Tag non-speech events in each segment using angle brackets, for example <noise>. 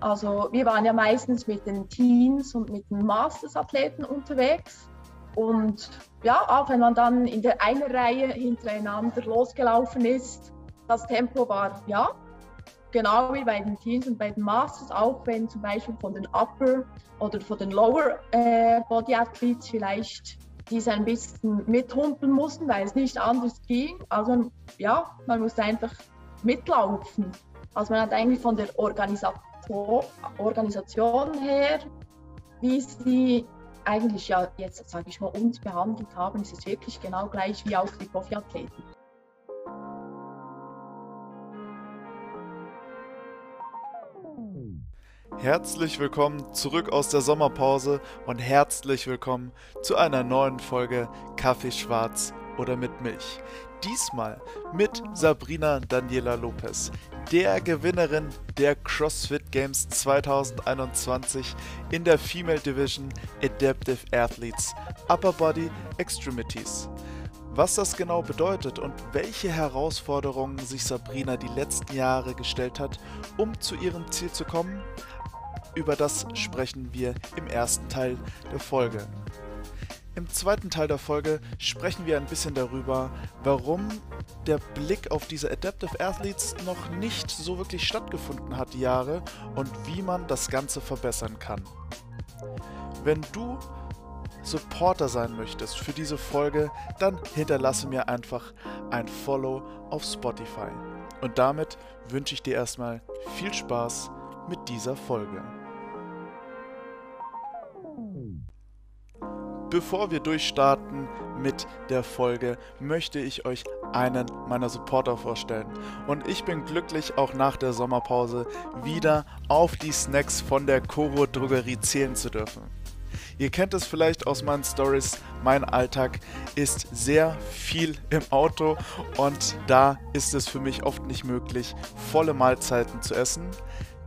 Also wir waren ja meistens mit den Teens und mit den Masters-Athleten unterwegs. Und ja, auch wenn man dann in der einen Reihe hintereinander losgelaufen ist, das Tempo war ja genau wie bei den Teens und bei den Masters, auch wenn zum Beispiel von den Upper oder von den Lower äh, Body Athletes vielleicht diese ein bisschen mithumpeln mussten, weil es nicht anders ging. Also ja, man musste einfach mitlaufen. Also man hat eigentlich von der Organisator Organisation her, wie sie eigentlich ja jetzt, sage ich mal, uns behandelt haben, ist es wirklich genau gleich wie auch die Profiathleten. Herzlich willkommen zurück aus der Sommerpause und herzlich willkommen zu einer neuen Folge Kaffee schwarz oder mit Milch. Diesmal mit Sabrina Daniela Lopez, der Gewinnerin der CrossFit Games 2021 in der Female Division Adaptive Athletes Upper Body Extremities. Was das genau bedeutet und welche Herausforderungen sich Sabrina die letzten Jahre gestellt hat, um zu ihrem Ziel zu kommen, über das sprechen wir im ersten Teil der Folge. Im zweiten Teil der Folge sprechen wir ein bisschen darüber, warum der Blick auf diese Adaptive Athletes noch nicht so wirklich stattgefunden hat die Jahre und wie man das Ganze verbessern kann. Wenn du Supporter sein möchtest für diese Folge, dann hinterlasse mir einfach ein Follow auf Spotify. Und damit wünsche ich dir erstmal viel Spaß mit dieser Folge. Bevor wir durchstarten mit der Folge, möchte ich euch einen meiner Supporter vorstellen. Und ich bin glücklich, auch nach der Sommerpause wieder auf die Snacks von der Koro Drogerie zählen zu dürfen. Ihr kennt es vielleicht aus meinen Stories. Mein Alltag ist sehr viel im Auto und da ist es für mich oft nicht möglich, volle Mahlzeiten zu essen.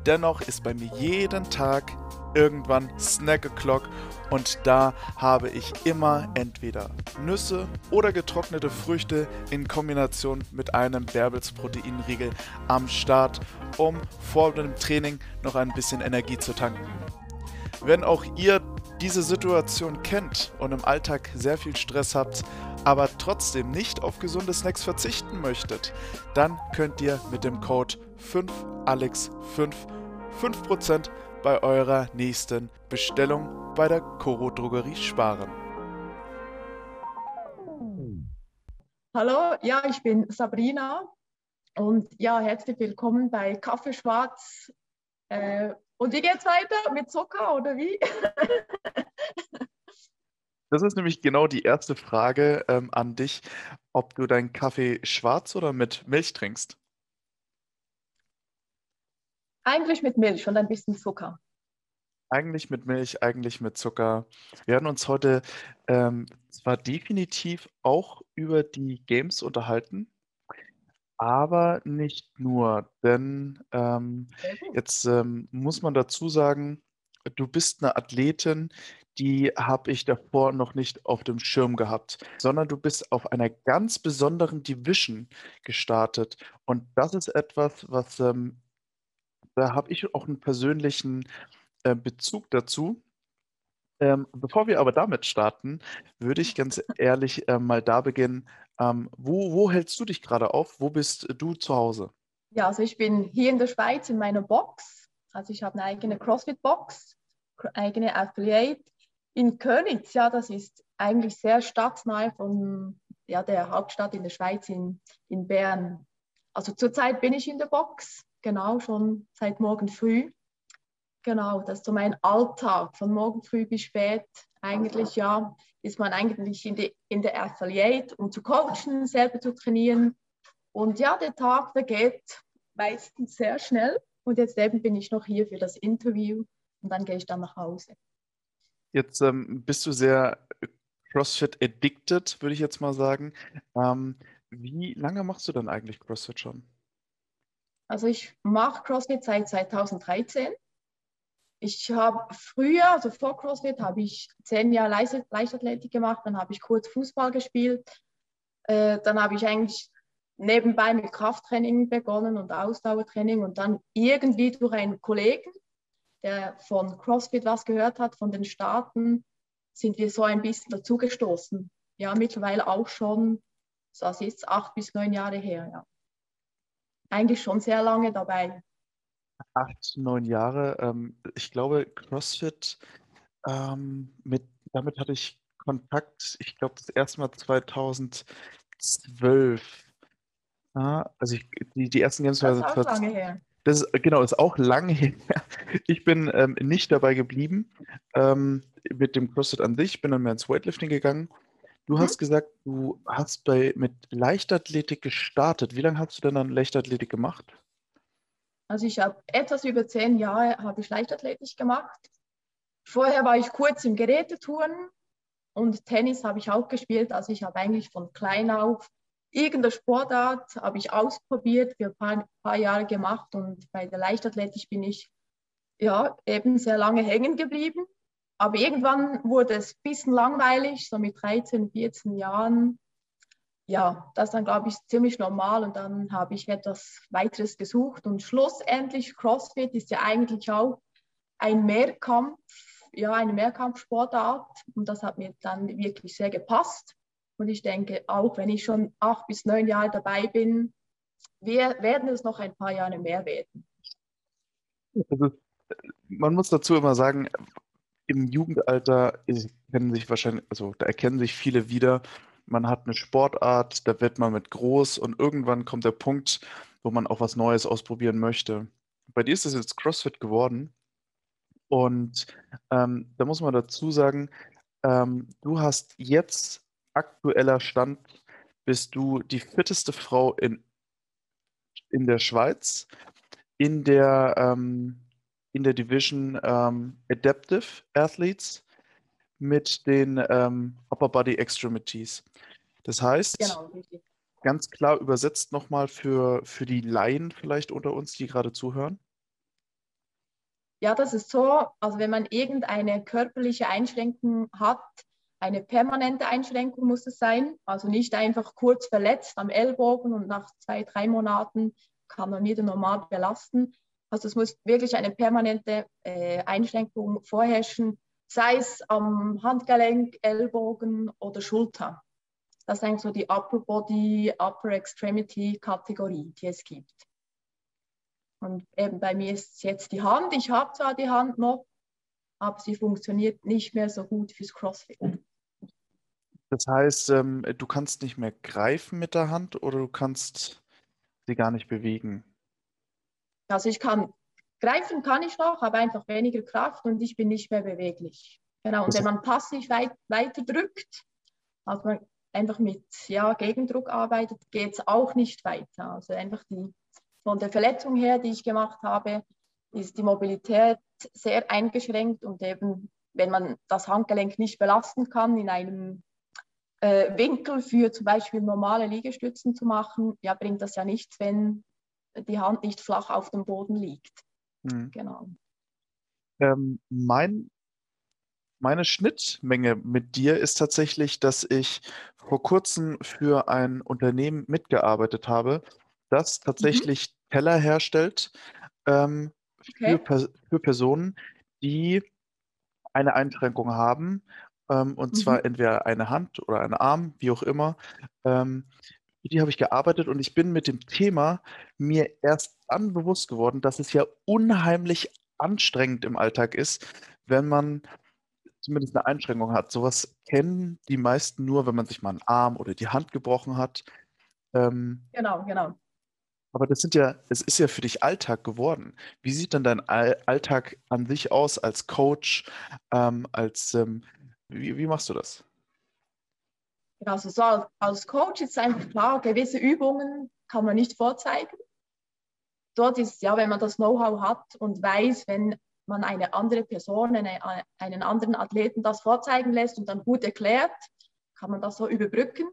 Dennoch ist bei mir jeden Tag irgendwann Snack O'Clock und da habe ich immer entweder Nüsse oder getrocknete Früchte in Kombination mit einem Bärbels Proteinriegel am Start, um vor dem Training noch ein bisschen Energie zu tanken. Wenn auch ihr diese Situation kennt und im Alltag sehr viel Stress habt, aber trotzdem nicht auf gesunde Snacks verzichten möchtet, dann könnt ihr mit dem Code 5ALEX5 5% bei eurer nächsten Bestellung bei der Coro Drogerie sparen. Hallo, ja, ich bin Sabrina und ja, herzlich willkommen bei Kaffee Schwarz. Äh, und wie geht's weiter? Mit Zucker oder wie? <laughs> Das ist nämlich genau die erste Frage ähm, an dich, ob du deinen Kaffee schwarz oder mit Milch trinkst. Eigentlich mit Milch und ein bisschen Zucker. Eigentlich mit Milch, eigentlich mit Zucker. Wir werden uns heute ähm, zwar definitiv auch über die Games unterhalten, aber nicht nur, denn ähm, jetzt ähm, muss man dazu sagen, du bist eine Athletin, die habe ich davor noch nicht auf dem Schirm gehabt, sondern du bist auf einer ganz besonderen Division gestartet. Und das ist etwas, was ähm, da habe ich auch einen persönlichen äh, Bezug dazu. Ähm, bevor wir aber damit starten, würde ich ganz ehrlich äh, mal da beginnen. Ähm, wo, wo hältst du dich gerade auf? Wo bist du zu Hause? Ja, also ich bin hier in der Schweiz in meiner Box. Also ich habe eine eigene CrossFit-Box, eigene Affiliate in Könitz. Ja, das ist eigentlich sehr stadtnah von ja, der Hauptstadt in der Schweiz, in, in Bern. Also zurzeit bin ich in der Box genau, schon seit morgen früh. Genau, das ist so mein Alltag, von morgen früh bis spät. Eigentlich, ja, ist man eigentlich in, die, in der Affiliate, um zu coachen, selber zu trainieren. Und ja, der Tag, der geht meistens sehr schnell. Und jetzt eben bin ich noch hier für das Interview und dann gehe ich dann nach Hause. Jetzt ähm, bist du sehr CrossFit addicted, würde ich jetzt mal sagen. Ähm, wie lange machst du dann eigentlich CrossFit schon? Also ich mache CrossFit seit 2013. Ich habe früher, also vor CrossFit, habe ich zehn Jahre Leichtathletik gemacht, dann habe ich kurz Fußball gespielt, äh, dann habe ich eigentlich nebenbei mit Krafttraining begonnen und Ausdauertraining und dann irgendwie durch einen Kollegen der von CrossFit was gehört hat, von den Staaten, sind wir so ein bisschen dazugestoßen. Ja, mittlerweile auch schon, das ist acht bis neun Jahre her, ja. Eigentlich schon sehr lange dabei. Acht, neun Jahre. Ähm, ich glaube, CrossFit, ähm, mit, damit hatte ich Kontakt, ich glaube, das erste Mal 2012. Ja, also ich, die, die ersten Games Das ist auch lange her. Das ist, genau, ist auch lange <laughs> her. Ich bin ähm, nicht dabei geblieben ähm, mit dem CrossFit an sich, bin dann mehr ins Weightlifting gegangen. Du mhm. hast gesagt, du hast bei, mit Leichtathletik gestartet. Wie lange hast du denn dann Leichtathletik gemacht? Also ich habe etwas über zehn Jahre habe ich Leichtathletik gemacht. Vorher war ich kurz im Gerätetouren und Tennis habe ich auch gespielt. Also ich habe eigentlich von klein auf irgendeine Sportart habe ich ausprobiert, für ein paar, paar, Jahre gemacht und bei der Leichtathletik bin ich ja eben sehr lange hängen geblieben. Aber irgendwann wurde es ein bisschen langweilig, so mit 13, 14 Jahren. Ja, das dann, glaube ich, ziemlich normal und dann habe ich etwas weiteres gesucht und schlussendlich CrossFit ist ja eigentlich auch ein Mehrkampf, ja, eine Mehrkampfsportart und das hat mir dann wirklich sehr gepasst. Und ich denke, auch wenn ich schon acht bis neun Jahre dabei bin, wir werden es noch ein paar Jahre mehr werden. Also, man muss dazu immer sagen, im Jugendalter kennen sich wahrscheinlich, also da erkennen sich viele wieder. Man hat eine Sportart, da wird man mit groß und irgendwann kommt der Punkt, wo man auch was Neues ausprobieren möchte. Bei dir ist es jetzt CrossFit geworden. Und ähm, da muss man dazu sagen, ähm, du hast jetzt aktueller Stand bist du die fitteste Frau in, in der Schweiz in der, ähm, in der Division ähm, Adaptive Athletes mit den ähm, Upper Body Extremities. Das heißt, genau, ganz klar übersetzt nochmal für, für die Laien vielleicht unter uns, die gerade zuhören. Ja, das ist so, also wenn man irgendeine körperliche Einschränkung hat, eine permanente Einschränkung muss es sein, also nicht einfach kurz verletzt am Ellbogen und nach zwei, drei Monaten kann man wieder normal belasten. Also es muss wirklich eine permanente äh, Einschränkung vorherrschen, sei es am Handgelenk, Ellbogen oder Schulter. Das ist eigentlich so die Upper Body, Upper Extremity Kategorie, die es gibt. Und eben bei mir ist es jetzt die Hand. Ich habe zwar die Hand noch, aber sie funktioniert nicht mehr so gut fürs CrossFit. Das heißt, ähm, du kannst nicht mehr greifen mit der Hand oder du kannst sie gar nicht bewegen? Also ich kann greifen kann ich noch, aber einfach weniger Kraft und ich bin nicht mehr beweglich. Genau. Und also, wenn man passiv weit, weiter drückt, also man einfach mit ja, Gegendruck arbeitet, geht es auch nicht weiter. Also einfach die von der Verletzung her, die ich gemacht habe, ist die Mobilität sehr eingeschränkt und eben, wenn man das Handgelenk nicht belasten kann in einem äh, Winkel für zum Beispiel normale Liegestützen zu machen, ja, bringt das ja nichts, wenn die Hand nicht flach auf dem Boden liegt. Mhm. Genau. Ähm, mein, meine Schnittmenge mit dir ist tatsächlich, dass ich vor kurzem für ein Unternehmen mitgearbeitet habe, das mhm. tatsächlich mhm. Teller herstellt ähm, okay. für, für Personen, die eine Einschränkung haben ähm, und mhm. zwar entweder eine Hand oder ein Arm, wie auch immer. Ähm, die habe ich gearbeitet und ich bin mit dem Thema mir erst dann bewusst geworden, dass es ja unheimlich anstrengend im Alltag ist, wenn man zumindest eine Einschränkung hat. Sowas kennen die meisten nur, wenn man sich mal einen Arm oder die Hand gebrochen hat. Ähm, genau, genau. Aber das sind ja, es ist ja für dich Alltag geworden. Wie sieht denn dein Alltag an sich aus als Coach, ähm, als ähm, wie, wie machst du das? Also so als Coach ist einfach klar, gewisse Übungen kann man nicht vorzeigen. Dort ist ja, wenn man das Know-how hat und weiß, wenn man eine andere Person, eine, einen anderen Athleten das vorzeigen lässt und dann gut erklärt, kann man das so überbrücken.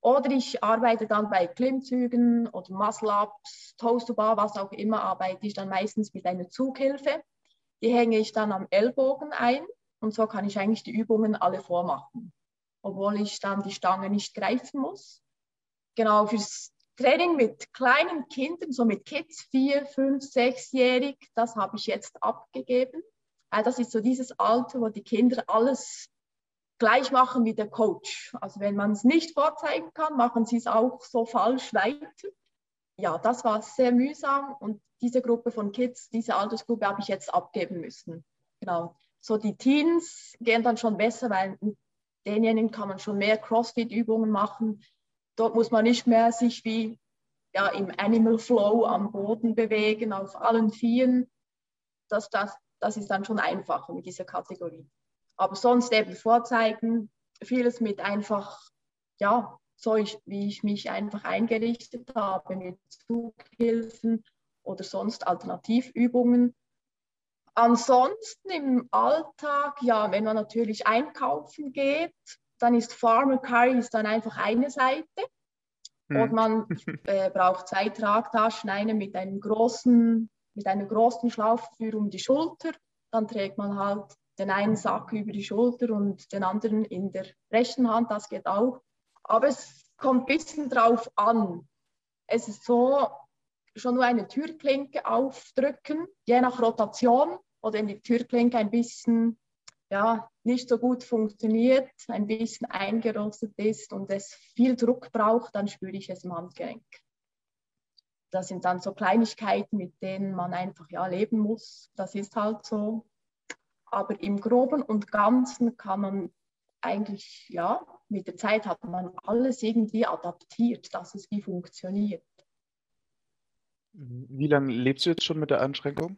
Oder ich arbeite dann bei Klimmzügen oder Muscle-Ups, Toast-to-Bar, was auch immer, arbeite ich dann meistens mit einer Zughilfe. Die hänge ich dann am Ellbogen ein und so kann ich eigentlich die Übungen alle vormachen, obwohl ich dann die Stange nicht greifen muss. Genau, fürs Training mit kleinen Kindern, so mit Kids, vier, fünf, sechsjährig, das habe ich jetzt abgegeben. Das ist so dieses Alter, wo die Kinder alles gleich machen wie der Coach. Also wenn man es nicht vorzeigen kann, machen sie es auch so falsch weiter. Ja, das war sehr mühsam und diese Gruppe von Kids, diese Altersgruppe habe ich jetzt abgeben müssen. Genau. So die Teens gehen dann schon besser, weil mit denjenigen kann man schon mehr CrossFit-Übungen machen. Dort muss man nicht mehr sich wie ja, im Animal Flow am Boden bewegen, auf allen Vieren. Das, das, das ist dann schon einfacher mit dieser Kategorie. Aber sonst eben vorzeigen, vieles mit einfach, ja, so ich, wie ich mich einfach eingerichtet habe, mit Zughilfen oder sonst Alternativübungen. Ansonsten im Alltag, ja, wenn man natürlich einkaufen geht, dann ist Farmer Curry ist dann einfach eine Seite. Hm. Und man <laughs> äh, braucht zwei Tragtaschen, eine mit einem großen, mit einer großen Schlaufe um die Schulter. Dann trägt man halt den einen Sack über die Schulter und den anderen in der rechten Hand, das geht auch. Aber es kommt ein bisschen drauf an. Es ist so, schon nur eine Türklinke aufdrücken, je nach Rotation oder wenn die Türklinke ein bisschen ja, nicht so gut funktioniert, ein bisschen eingerostet ist und es viel Druck braucht, dann spüre ich es im Handgelenk. Das sind dann so Kleinigkeiten, mit denen man einfach ja leben muss. Das ist halt so. Aber im Groben und Ganzen kann man eigentlich, ja, mit der Zeit hat man alles irgendwie adaptiert, dass es wie funktioniert. Wie lange lebst du jetzt schon mit der Einschränkung?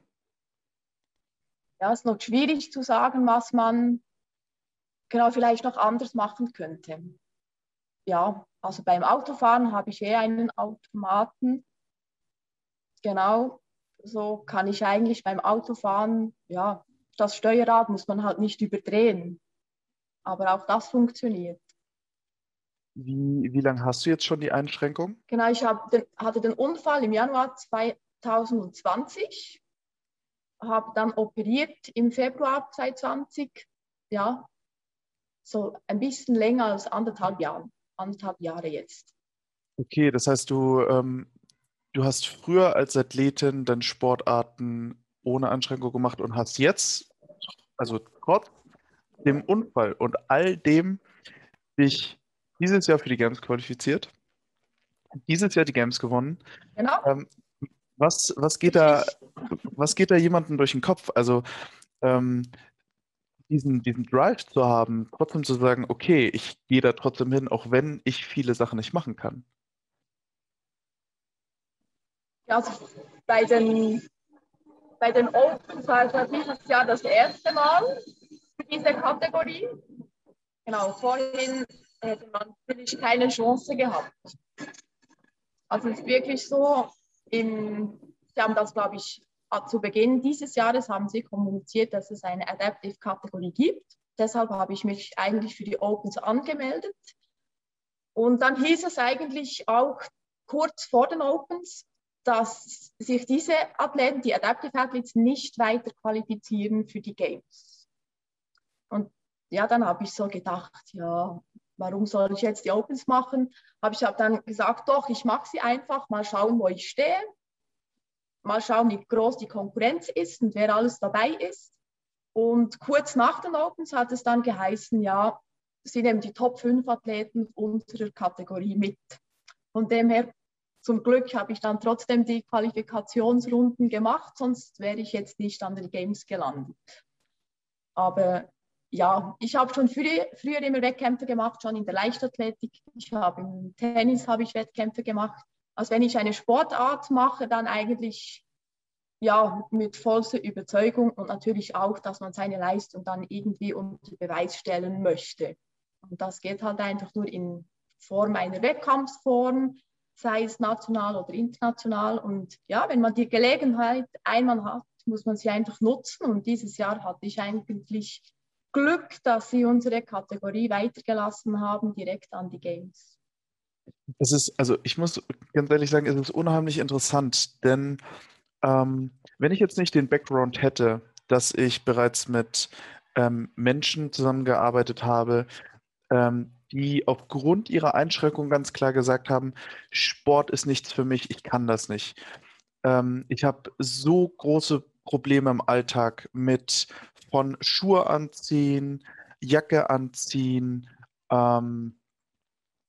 Ja, es ist noch schwierig zu sagen, was man genau vielleicht noch anders machen könnte. Ja, also beim Autofahren habe ich eh einen Automaten. Genau, so kann ich eigentlich beim Autofahren, ja, das Steuerrad muss man halt nicht überdrehen. Aber auch das funktioniert. Wie, wie lange hast du jetzt schon die Einschränkung? Genau, ich den, hatte den Unfall im Januar 2020, habe dann operiert im Februar 2020, ja, so ein bisschen länger als anderthalb Jahre, anderthalb Jahre jetzt. Okay, das heißt, du, ähm, du hast früher als Athletin dann Sportarten ohne Einschränkung gemacht und hast jetzt, also trotz dem Unfall und all dem, dich dieses Jahr für die Games qualifiziert, dieses Jahr die Games gewonnen. Genau. Ähm, was, was, geht da, was geht da jemandem durch den Kopf? Also ähm, diesen, diesen Drive zu haben, trotzdem zu sagen, okay, ich gehe da trotzdem hin, auch wenn ich viele Sachen nicht machen kann. Ja, also bei den, bei den Opens war es dieses Jahr das erste Mal für diese Kategorie. Genau, vorhin hätte man natürlich keine Chance gehabt. Also es ist wirklich so, im, Sie haben das, glaube ich, zu Beginn dieses Jahres haben Sie kommuniziert, dass es eine Adaptive-Kategorie gibt. Deshalb habe ich mich eigentlich für die Opens angemeldet. Und dann hieß es eigentlich auch kurz vor den Opens, dass sich diese Athleten, die Adaptive Athletes, nicht weiter qualifizieren für die Games. Und ja, dann habe ich so gedacht, ja, warum soll ich jetzt die Opens machen? Habe ich dann gesagt, doch, ich mache sie einfach, mal schauen, wo ich stehe, mal schauen, wie groß die Konkurrenz ist und wer alles dabei ist. Und kurz nach den Opens hat es dann geheißen, ja, sie nehmen die Top 5 Athleten unserer Kategorie mit. Von dem her, zum Glück habe ich dann trotzdem die Qualifikationsrunden gemacht, sonst wäre ich jetzt nicht an den Games gelandet. Aber ja, ich habe schon früher, früher immer Wettkämpfe gemacht, schon in der Leichtathletik. Ich habe im Tennis habe ich Wettkämpfe gemacht. Also wenn ich eine Sportart mache, dann eigentlich ja mit vollster Überzeugung und natürlich auch, dass man seine Leistung dann irgendwie unter Beweis stellen möchte. Und das geht halt einfach nur in Form einer Wettkampfform, sei es national oder international. Und ja, wenn man die Gelegenheit einmal hat, muss man sie einfach nutzen. Und dieses Jahr hatte ich eigentlich Glück, dass Sie unsere Kategorie weitergelassen haben, direkt an die Games. Es ist, also ich muss ganz ehrlich sagen, es ist unheimlich interessant, denn ähm, wenn ich jetzt nicht den Background hätte, dass ich bereits mit ähm, Menschen zusammengearbeitet habe, ähm, die aufgrund ihrer Einschränkungen ganz klar gesagt haben, Sport ist nichts für mich, ich kann das nicht. Ähm, ich habe so große Probleme im Alltag mit von Schuhe anziehen, Jacke anziehen, ähm,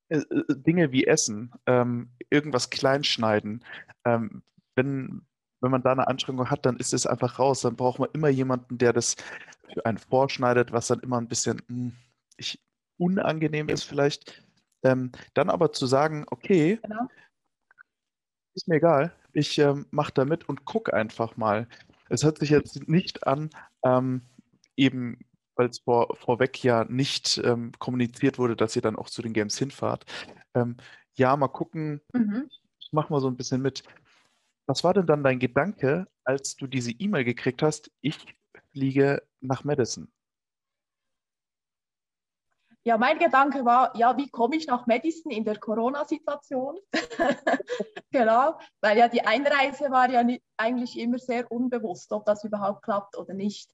äh, äh, Dinge wie Essen, ähm, irgendwas kleinschneiden. Ähm, wenn, wenn man da eine Anstrengung hat, dann ist es einfach raus. Dann braucht man immer jemanden, der das für einen vorschneidet, was dann immer ein bisschen mh, hm, ich, unangenehm ist vielleicht. Ähm, dann aber zu sagen, okay, genau. ist mir egal, ich ähm, mache da mit und gucke einfach mal. Es hört sich jetzt nicht an, ähm, eben weil es vor, vorweg ja nicht ähm, kommuniziert wurde, dass ihr dann auch zu den Games hinfahrt. Ähm, ja, mal gucken, mhm. ich mach mal so ein bisschen mit. Was war denn dann dein Gedanke, als du diese E-Mail gekriegt hast, ich fliege nach Madison? Ja, mein Gedanke war, ja, wie komme ich nach Madison in der Corona-Situation? <laughs> genau, weil ja die Einreise war ja nicht, eigentlich immer sehr unbewusst, ob das überhaupt klappt oder nicht.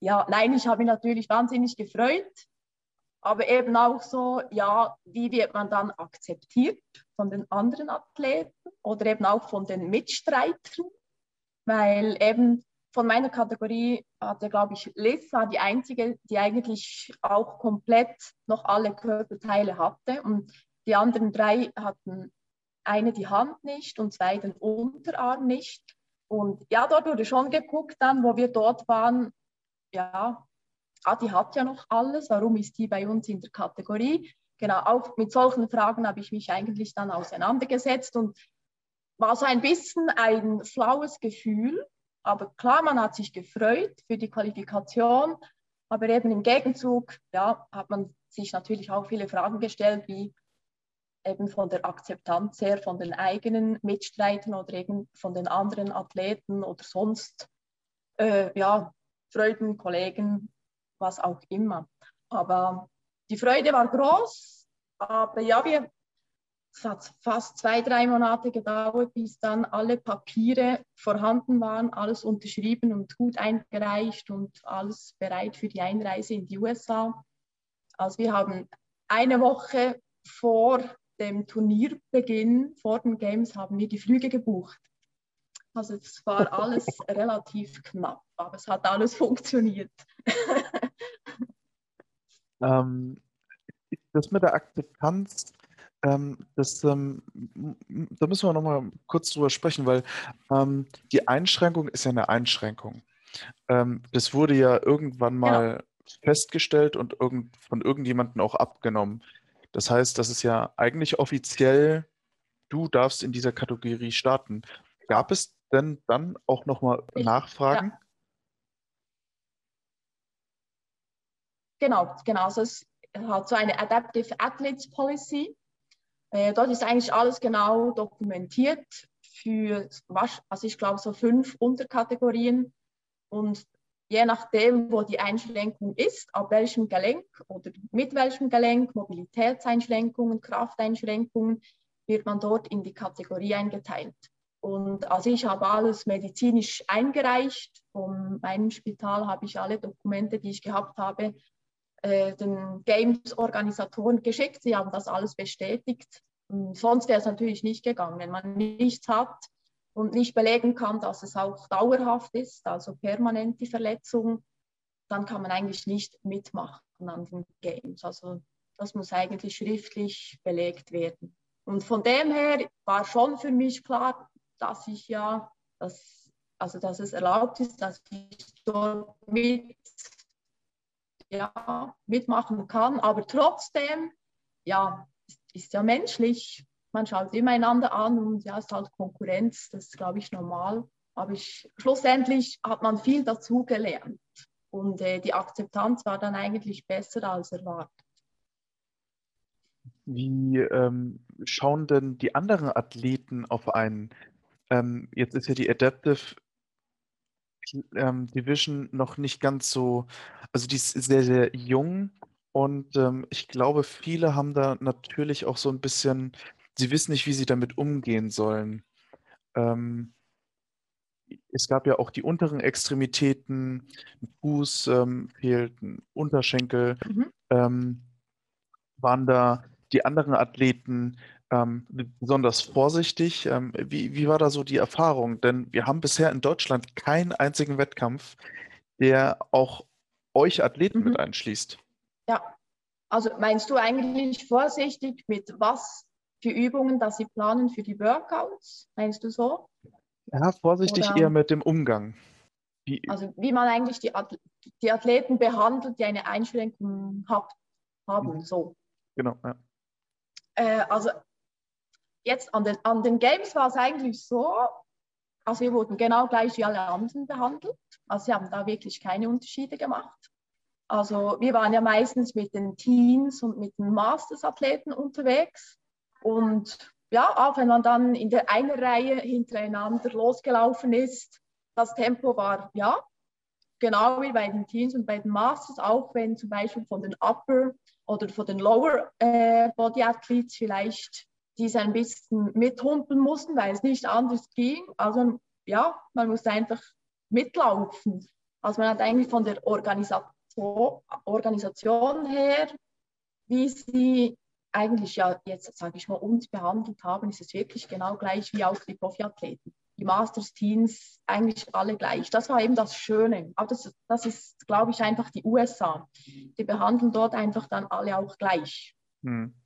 Ja, nein, ich habe mich natürlich wahnsinnig gefreut, aber eben auch so, ja, wie wird man dann akzeptiert von den anderen Athleten oder eben auch von den Mitstreitern, weil eben von meiner Kategorie hatte, glaube ich, Lissa die einzige, die eigentlich auch komplett noch alle Körperteile hatte. Und die anderen drei hatten eine die Hand nicht und zwei den Unterarm nicht. Und ja, dort wurde schon geguckt dann, wo wir dort waren, ja, ah, die hat ja noch alles, warum ist die bei uns in der Kategorie? Genau, auch mit solchen Fragen habe ich mich eigentlich dann auseinandergesetzt und war so ein bisschen ein flaues Gefühl, aber klar, man hat sich gefreut für die Qualifikation, aber eben im Gegenzug ja, hat man sich natürlich auch viele Fragen gestellt, wie eben von der Akzeptanz her von den eigenen Mitstreitern oder eben von den anderen Athleten oder sonst äh, ja, Freuden, Kollegen, was auch immer. Aber die Freude war groß, aber ja, wir, es hat fast zwei, drei Monate gedauert, bis dann alle Papiere vorhanden waren, alles unterschrieben und gut eingereicht und alles bereit für die Einreise in die USA. Also wir haben eine Woche vor dem Turnierbeginn, vor den Games, haben wir die Flüge gebucht. Also es war alles <laughs> relativ knapp, aber es hat alles funktioniert. <laughs> ähm, das mit der Akzeptanz ähm, das, ähm, da müssen wir nochmal kurz drüber sprechen, weil ähm, die Einschränkung ist ja eine Einschränkung. Ähm, das wurde ja irgendwann mal ja. festgestellt und irgend, von irgendjemandem auch abgenommen. Das heißt, das ist ja eigentlich offiziell, du darfst in dieser Kategorie starten. Gab es denn dann auch nochmal Nachfragen? Ja. Genau, genau. Also es hat so eine Adaptive Athletes Policy. Äh, dort ist eigentlich alles genau dokumentiert für, also ich glaube, so fünf Unterkategorien. Und je nachdem, wo die Einschränkung ist, ab welchem Gelenk oder mit welchem Gelenk, Mobilitätseinschränkungen, Krafteinschränkungen, wird man dort in die Kategorie eingeteilt. Und also ich habe alles medizinisch eingereicht. Von meinem Spital habe ich alle Dokumente, die ich gehabt habe, äh, den Games-Organisatoren geschickt. Sie haben das alles bestätigt. Sonst wäre es natürlich nicht gegangen. Wenn man nichts hat und nicht belegen kann, dass es auch dauerhaft ist, also permanent die Verletzung, dann kann man eigentlich nicht mitmachen an den Games. Also das muss eigentlich schriftlich belegt werden. Und von dem her war schon für mich klar, dass ich ja, dass, also dass es erlaubt ist, dass ich dort mit ja, mitmachen kann. Aber trotzdem, ja, ist ja menschlich. Man schaut immer einander an und ja, es ist halt Konkurrenz, das ist, glaube ich, normal. Aber ich, schlussendlich hat man viel dazu gelernt. Und äh, die Akzeptanz war dann eigentlich besser als erwartet. Wie ähm, schauen denn die anderen Athleten auf einen? Ähm, jetzt ist ja die Adaptive ähm, Division noch nicht ganz so, also die ist sehr, sehr jung und ähm, ich glaube, viele haben da natürlich auch so ein bisschen, sie wissen nicht, wie sie damit umgehen sollen. Ähm, es gab ja auch die unteren Extremitäten, ein Fuß ähm, fehlt, ein Unterschenkel. Mhm. Ähm, waren da die anderen Athleten ähm, besonders vorsichtig? Ähm, wie, wie war da so die Erfahrung? Denn wir haben bisher in Deutschland keinen einzigen Wettkampf, der auch euch Athleten mhm. mit einschließt. Ja, also meinst du eigentlich vorsichtig mit was für Übungen, dass sie planen für die Workouts? Meinst du so? Ja, vorsichtig Oder, eher mit dem Umgang. Wie, also wie man eigentlich die, die Athleten behandelt, die eine Einschränkung hat, haben. Mhm. So. Genau, ja. Äh, also jetzt an den, an den Games war es eigentlich so, also wir wurden genau gleich wie alle anderen behandelt. Also sie haben da wirklich keine Unterschiede gemacht. Also wir waren ja meistens mit den Teens und mit den Masters-Athleten unterwegs. Und ja, auch wenn man dann in der einen Reihe hintereinander losgelaufen ist, das Tempo war ja genau wie bei den Teens und bei den Masters, auch wenn zum Beispiel von den Upper oder von den Lower äh, vielleicht diese ein bisschen mithumpeln mussten, weil es nicht anders ging. Also ja, man musste einfach mitlaufen. Also man hat eigentlich von der Organisation, Organisation her, wie sie eigentlich ja jetzt, sage ich mal, uns behandelt haben, ist es wirklich genau gleich wie auch die Profiathleten. Die Masters-Teams eigentlich alle gleich. Das war eben das Schöne. Aber das, das ist, glaube ich, einfach die USA. Die behandeln dort einfach dann alle auch gleich. Hm.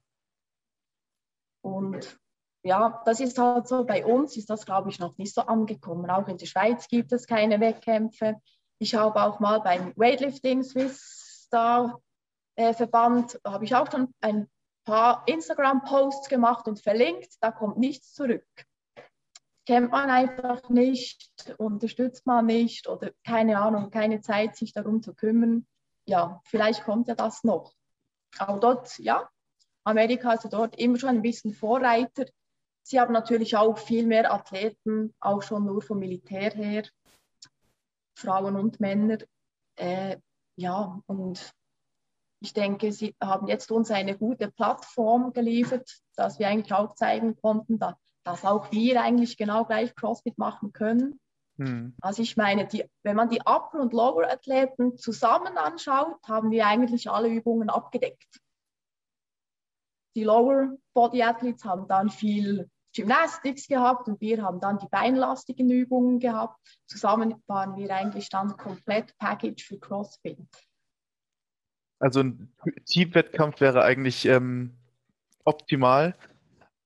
Und ja, das ist halt so, bei uns ist das, glaube ich, noch nicht so angekommen. Auch in der Schweiz gibt es keine Wettkämpfe. Ich habe auch mal beim Weightlifting Swiss Star äh, Verband, habe ich auch schon ein paar Instagram-Posts gemacht und verlinkt, da kommt nichts zurück. Kennt man einfach nicht, unterstützt man nicht oder keine Ahnung, keine Zeit, sich darum zu kümmern. Ja, vielleicht kommt ja das noch. Aber dort, ja, Amerika ist dort immer schon ein bisschen Vorreiter. Sie haben natürlich auch viel mehr Athleten, auch schon nur vom Militär her, Frauen und Männer. Äh, ja, und ich denke, Sie haben jetzt uns eine gute Plattform geliefert, dass wir eigentlich auch zeigen konnten, dass, dass auch wir eigentlich genau gleich CrossFit machen können. Hm. Also ich meine, die, wenn man die Upper- und Lower-Athleten zusammen anschaut, haben wir eigentlich alle Übungen abgedeckt. Die Lower Body Athletes haben dann viel Gymnastics gehabt und wir haben dann die beinlastigen Übungen gehabt. Zusammen waren wir eigentlich dann komplett Package für CrossFit. Also ein Teamwettkampf wäre eigentlich ähm, optimal,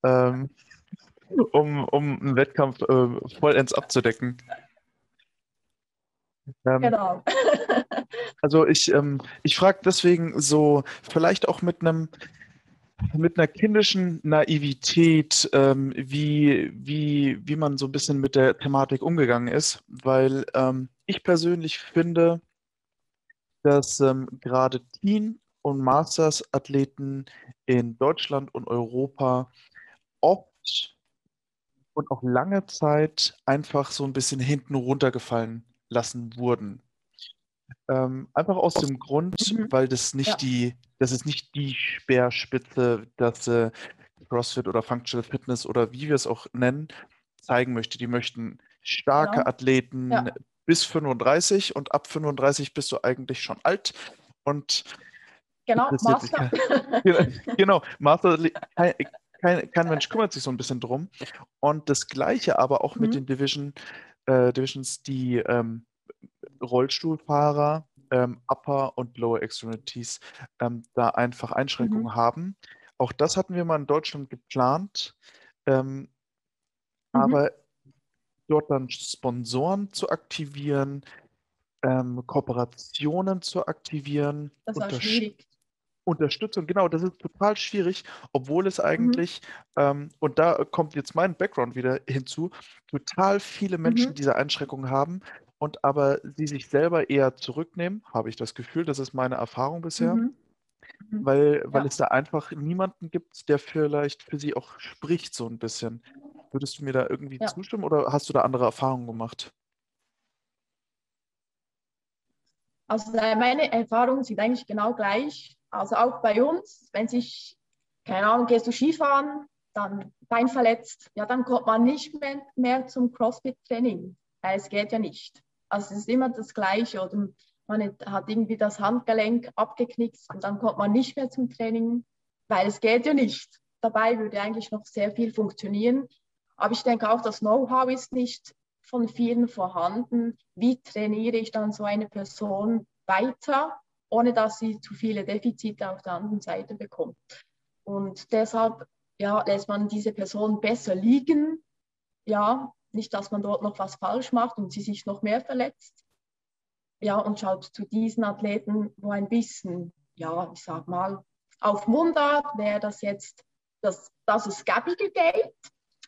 ähm, um, um einen Wettkampf äh, vollends abzudecken. Ähm, genau. <laughs> also ich, ähm, ich frage deswegen so, vielleicht auch mit einem mit einer kindischen Naivität, ähm, wie, wie, wie man so ein bisschen mit der Thematik umgegangen ist, weil ähm, ich persönlich finde, dass ähm, gerade Teen- und Masters-Athleten in Deutschland und Europa oft und auch lange Zeit einfach so ein bisschen hinten runtergefallen lassen wurden. Ähm, einfach aus dem Grund, mhm. weil das nicht ja. die, das ist nicht die Speerspitze, dass äh, CrossFit oder Functional Fitness oder wie wir es auch nennen, zeigen möchte. Die möchten starke genau. Athleten, ja bis 35 und ab 35 bist du eigentlich schon alt und Genau, Master. <laughs> genau, Master, kein, kein, kein, Mensch kümmert sich so ein bisschen drum. Und das Gleiche aber auch mhm. mit den Division, äh, Divisions, die ähm, Rollstuhlfahrer, ähm, Upper und Lower Extremities ähm, da einfach Einschränkungen mhm. haben. Auch das hatten wir mal in Deutschland geplant. Ähm, mhm. Aber dort dann Sponsoren zu aktivieren, ähm, Kooperationen zu aktivieren. Das war schwierig. Unterstützung, genau, das ist total schwierig, obwohl es eigentlich, mhm. ähm, und da kommt jetzt mein Background wieder hinzu, total viele Menschen mhm. diese Einschränkungen haben und aber sie sich selber eher zurücknehmen, habe ich das Gefühl, das ist meine Erfahrung bisher, mhm. mhm. weil, weil ja. es da einfach niemanden gibt, der vielleicht für sie auch spricht, so ein bisschen. Würdest du mir da irgendwie ja. zustimmen oder hast du da andere Erfahrungen gemacht? Also meine Erfahrungen sind eigentlich genau gleich. Also auch bei uns, wenn sich, keine Ahnung, gehst du Skifahren, dann Bein verletzt, ja, dann kommt man nicht mehr, mehr zum CrossFit-Training. Es geht ja nicht. Also es ist immer das Gleiche. Oder man hat irgendwie das Handgelenk abgeknickt und dann kommt man nicht mehr zum Training. weil es geht ja nicht. Dabei würde eigentlich noch sehr viel funktionieren. Aber ich denke auch, das Know-how ist nicht von vielen vorhanden. Wie trainiere ich dann so eine Person weiter, ohne dass sie zu viele Defizite auf der anderen Seite bekommt? Und deshalb ja, lässt man diese Person besser liegen. Ja, nicht, dass man dort noch was falsch macht und sie sich noch mehr verletzt. Ja, und schaut zu diesen Athleten, wo ein bisschen, ja, ich sag mal, auf Mundart wäre das jetzt, dass, dass es gäbiger geht.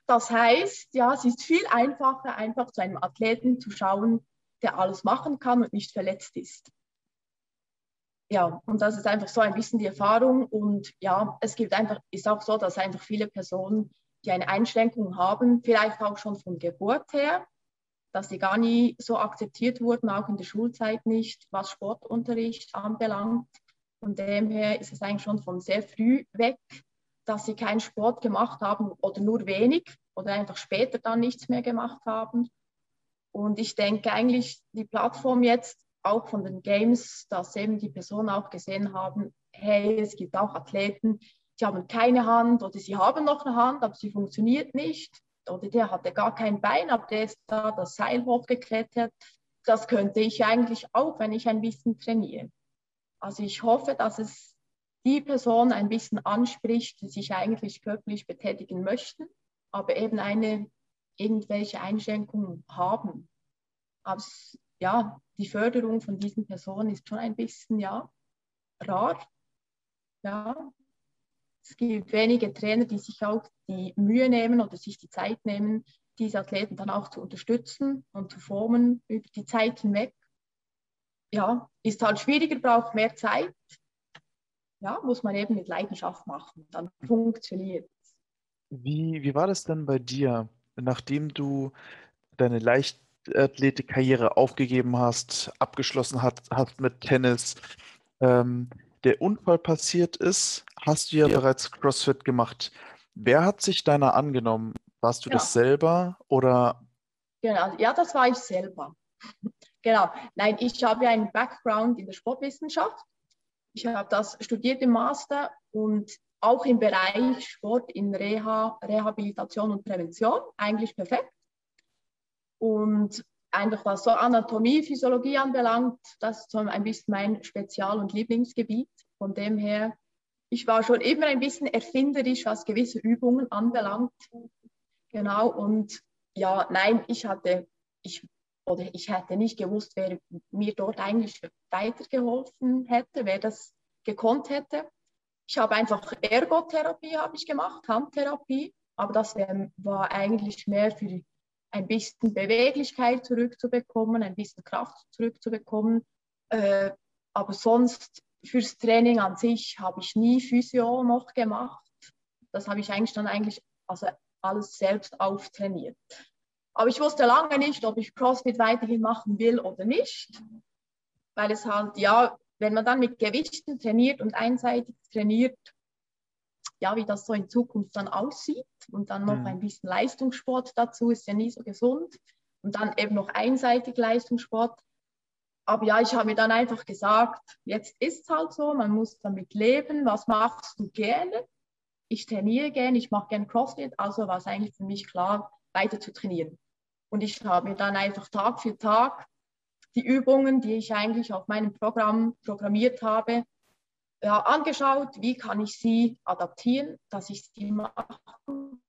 Das heißt, ja, es ist viel einfacher, einfach zu einem Athleten zu schauen, der alles machen kann und nicht verletzt ist. Ja, und das ist einfach so ein bisschen die Erfahrung. Und ja, es gibt einfach, ist auch so, dass einfach viele Personen, die eine Einschränkung haben, vielleicht auch schon von Geburt her, dass sie gar nie so akzeptiert wurden, auch in der Schulzeit nicht, was Sportunterricht anbelangt. Von dem her ist es eigentlich schon von sehr früh weg, dass sie keinen Sport gemacht haben oder nur wenig oder einfach später dann nichts mehr gemacht haben. Und ich denke eigentlich, die Plattform jetzt auch von den Games, dass eben die Personen auch gesehen haben, hey, es gibt auch Athleten, die haben keine Hand oder sie haben noch eine Hand, aber sie funktioniert nicht. Oder der hatte gar kein Bein, aber der ist da das Seil hochgeklettert. Das könnte ich eigentlich auch, wenn ich ein bisschen trainiere. Also ich hoffe, dass es die Person ein bisschen anspricht, die sich eigentlich körperlich betätigen möchten, aber eben eine irgendwelche Einschränkungen haben. Aber ja, die Förderung von diesen Personen ist schon ein bisschen ja rar. Ja, es gibt wenige Trainer, die sich auch die Mühe nehmen oder sich die Zeit nehmen, diese Athleten dann auch zu unterstützen und zu formen über die Zeit hinweg. Ja, ist halt schwieriger, braucht mehr Zeit, ja, muss man eben mit Leidenschaft machen. Dann funktioniert es. Wie, wie war das denn bei dir, nachdem du deine Leichtathletikkarriere aufgegeben hast, abgeschlossen hast, hast mit Tennis, ähm, der Unfall passiert ist, hast du ja, ja, bereits CrossFit gemacht. Wer hat sich deiner angenommen? Warst du ja. das selber oder? Genau, ja, das war ich selber. <laughs> genau. Nein, ich habe ja einen Background in der Sportwissenschaft ich habe das studiert im Master und auch im Bereich Sport in Reha, Rehabilitation und Prävention, eigentlich perfekt. Und einfach was so Anatomie, Physiologie anbelangt, das ist so ein bisschen mein Spezial- und Lieblingsgebiet. Von dem her, ich war schon immer ein bisschen erfinderisch, was gewisse Übungen anbelangt. Genau, und ja, nein, ich hatte, ich oder ich hätte nicht gewusst, wer mir dort eigentlich weitergeholfen hätte, wer das gekonnt hätte. Ich habe einfach Ergotherapie habe ich gemacht, Handtherapie, aber das war eigentlich mehr für ein bisschen Beweglichkeit zurückzubekommen, ein bisschen Kraft zurückzubekommen. Äh, aber sonst fürs Training an sich habe ich nie Physio noch gemacht. Das habe ich eigentlich dann eigentlich also alles selbst auftrainiert. Aber ich wusste lange nicht, ob ich CrossFit weiterhin machen will oder nicht, weil es halt, ja, wenn man dann mit Gewichten trainiert und einseitig trainiert, ja, wie das so in Zukunft dann aussieht und dann noch mhm. ein bisschen Leistungssport dazu, ist ja nie so gesund und dann eben noch einseitig Leistungssport. Aber ja, ich habe mir dann einfach gesagt, jetzt ist es halt so, man muss damit leben. Was machst du gerne? Ich trainiere gerne, ich mache gerne CrossFit, also war es eigentlich für mich klar, weiter zu trainieren. Und ich habe mir dann einfach Tag für Tag die Übungen, die ich eigentlich auf meinem Programm programmiert habe, ja, angeschaut, wie kann ich sie adaptieren, dass ich sie machen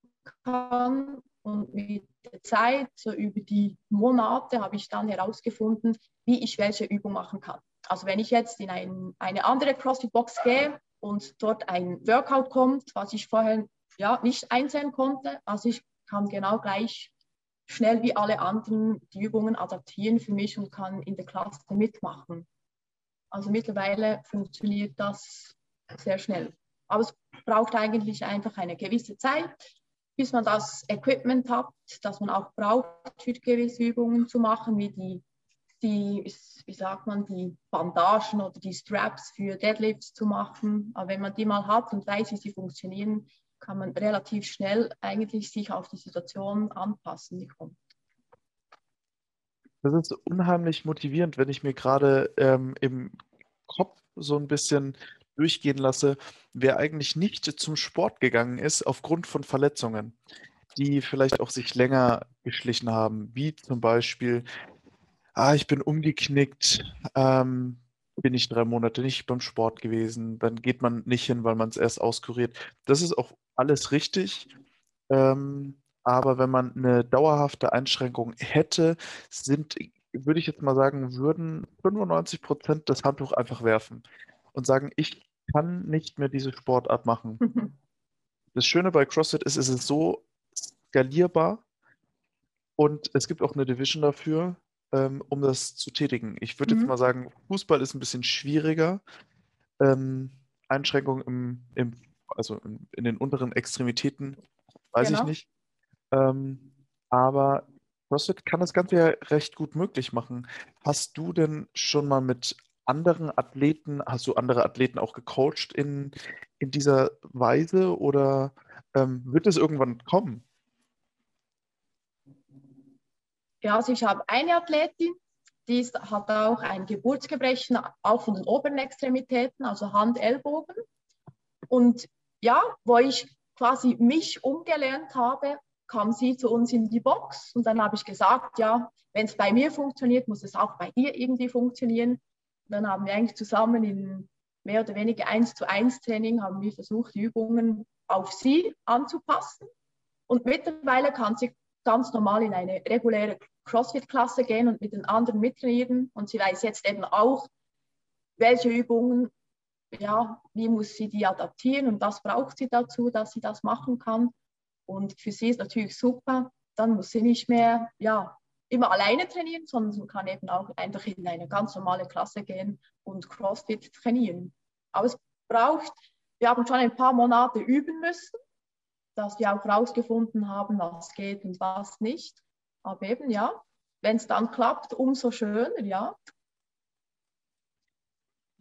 kann. Und mit der Zeit, so über die Monate, habe ich dann herausgefunden, wie ich welche Übung machen kann. Also wenn ich jetzt in ein, eine andere CrossFit-Box gehe und dort ein Workout kommt, was ich vorher ja, nicht einsehen konnte, also ich kann genau gleich schnell wie alle anderen die Übungen adaptieren für mich und kann in der Klasse mitmachen. Also mittlerweile funktioniert das sehr schnell. Aber es braucht eigentlich einfach eine gewisse Zeit, bis man das Equipment hat, das man auch braucht, für gewisse Übungen zu machen, wie die, die wie sagt man, die Bandagen oder die Straps für Deadlifts zu machen. Aber wenn man die mal hat und weiß, wie sie funktionieren, kann man relativ schnell eigentlich sich auf die Situation anpassen, die kommt. Das ist unheimlich motivierend, wenn ich mir gerade ähm, im Kopf so ein bisschen durchgehen lasse, wer eigentlich nicht zum Sport gegangen ist aufgrund von Verletzungen, die vielleicht auch sich länger geschlichen haben, wie zum Beispiel, ah, ich bin umgeknickt, ähm, bin ich drei Monate nicht beim Sport gewesen, dann geht man nicht hin, weil man es erst auskuriert. Das ist auch alles richtig. Ähm, aber wenn man eine dauerhafte Einschränkung hätte, sind, würde ich jetzt mal sagen, würden 95 Prozent das Handtuch einfach werfen und sagen, ich kann nicht mehr diese Sportart machen. Mhm. Das Schöne bei CrossFit ist, es ist so skalierbar und es gibt auch eine Division dafür, ähm, um das zu tätigen. Ich würde mhm. jetzt mal sagen, Fußball ist ein bisschen schwieriger. Ähm, Einschränkungen im, im, also in, in, den unteren Extremitäten, weiß genau. ich nicht. Ähm, aber CrossFit kann das Ganze ja recht gut möglich machen. Hast du denn schon mal mit anderen Athleten, hast du andere Athleten auch gecoacht in, in dieser Weise oder ähm, wird es irgendwann kommen? Ja, also ich habe eine Athletin, die ist, hat auch ein Geburtsgebrechen, auch von den oberen Extremitäten, also Hand, Ellbogen. Und ja, wo ich quasi mich umgelernt habe, kam sie zu uns in die Box und dann habe ich gesagt, ja, wenn es bei mir funktioniert, muss es auch bei dir irgendwie funktionieren. Und dann haben wir eigentlich zusammen in mehr oder weniger eins zu eins Training haben wir versucht, Übungen auf sie anzupassen. Und mittlerweile kann sie ganz normal in eine reguläre CrossFit-Klasse gehen und mit den anderen mittrainieren. Und sie weiß jetzt eben auch, welche Übungen, ja, wie muss sie die adaptieren und was braucht sie dazu, dass sie das machen kann. Und für sie ist natürlich super, dann muss sie nicht mehr ja, immer alleine trainieren, sondern sie kann eben auch einfach in eine ganz normale Klasse gehen und CrossFit trainieren. Aber es braucht, wir haben schon ein paar Monate üben müssen, dass wir auch herausgefunden haben, was geht und was nicht. Aber eben ja, wenn es dann klappt, umso schöner, ja.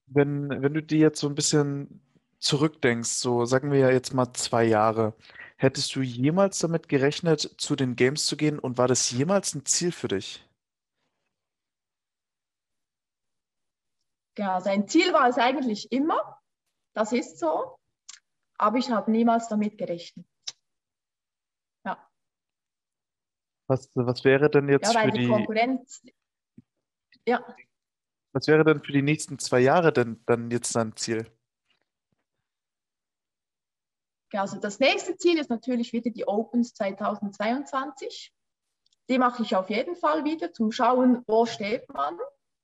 Wenn, wenn du dir jetzt so ein bisschen zurückdenkst, so sagen wir ja jetzt mal zwei Jahre, hättest du jemals damit gerechnet, zu den Games zu gehen und war das jemals ein Ziel für dich? Ja, sein Ziel war es eigentlich immer, das ist so, aber ich habe niemals damit gerechnet. Was, was wäre denn jetzt ja, für die, die Konkurrenz. Ja. Was wäre denn für die nächsten zwei Jahre denn dann jetzt dein Ziel? Also das nächste Ziel ist natürlich wieder die Opens 2022. Die mache ich auf jeden Fall wieder, zum Schauen, wo steht man.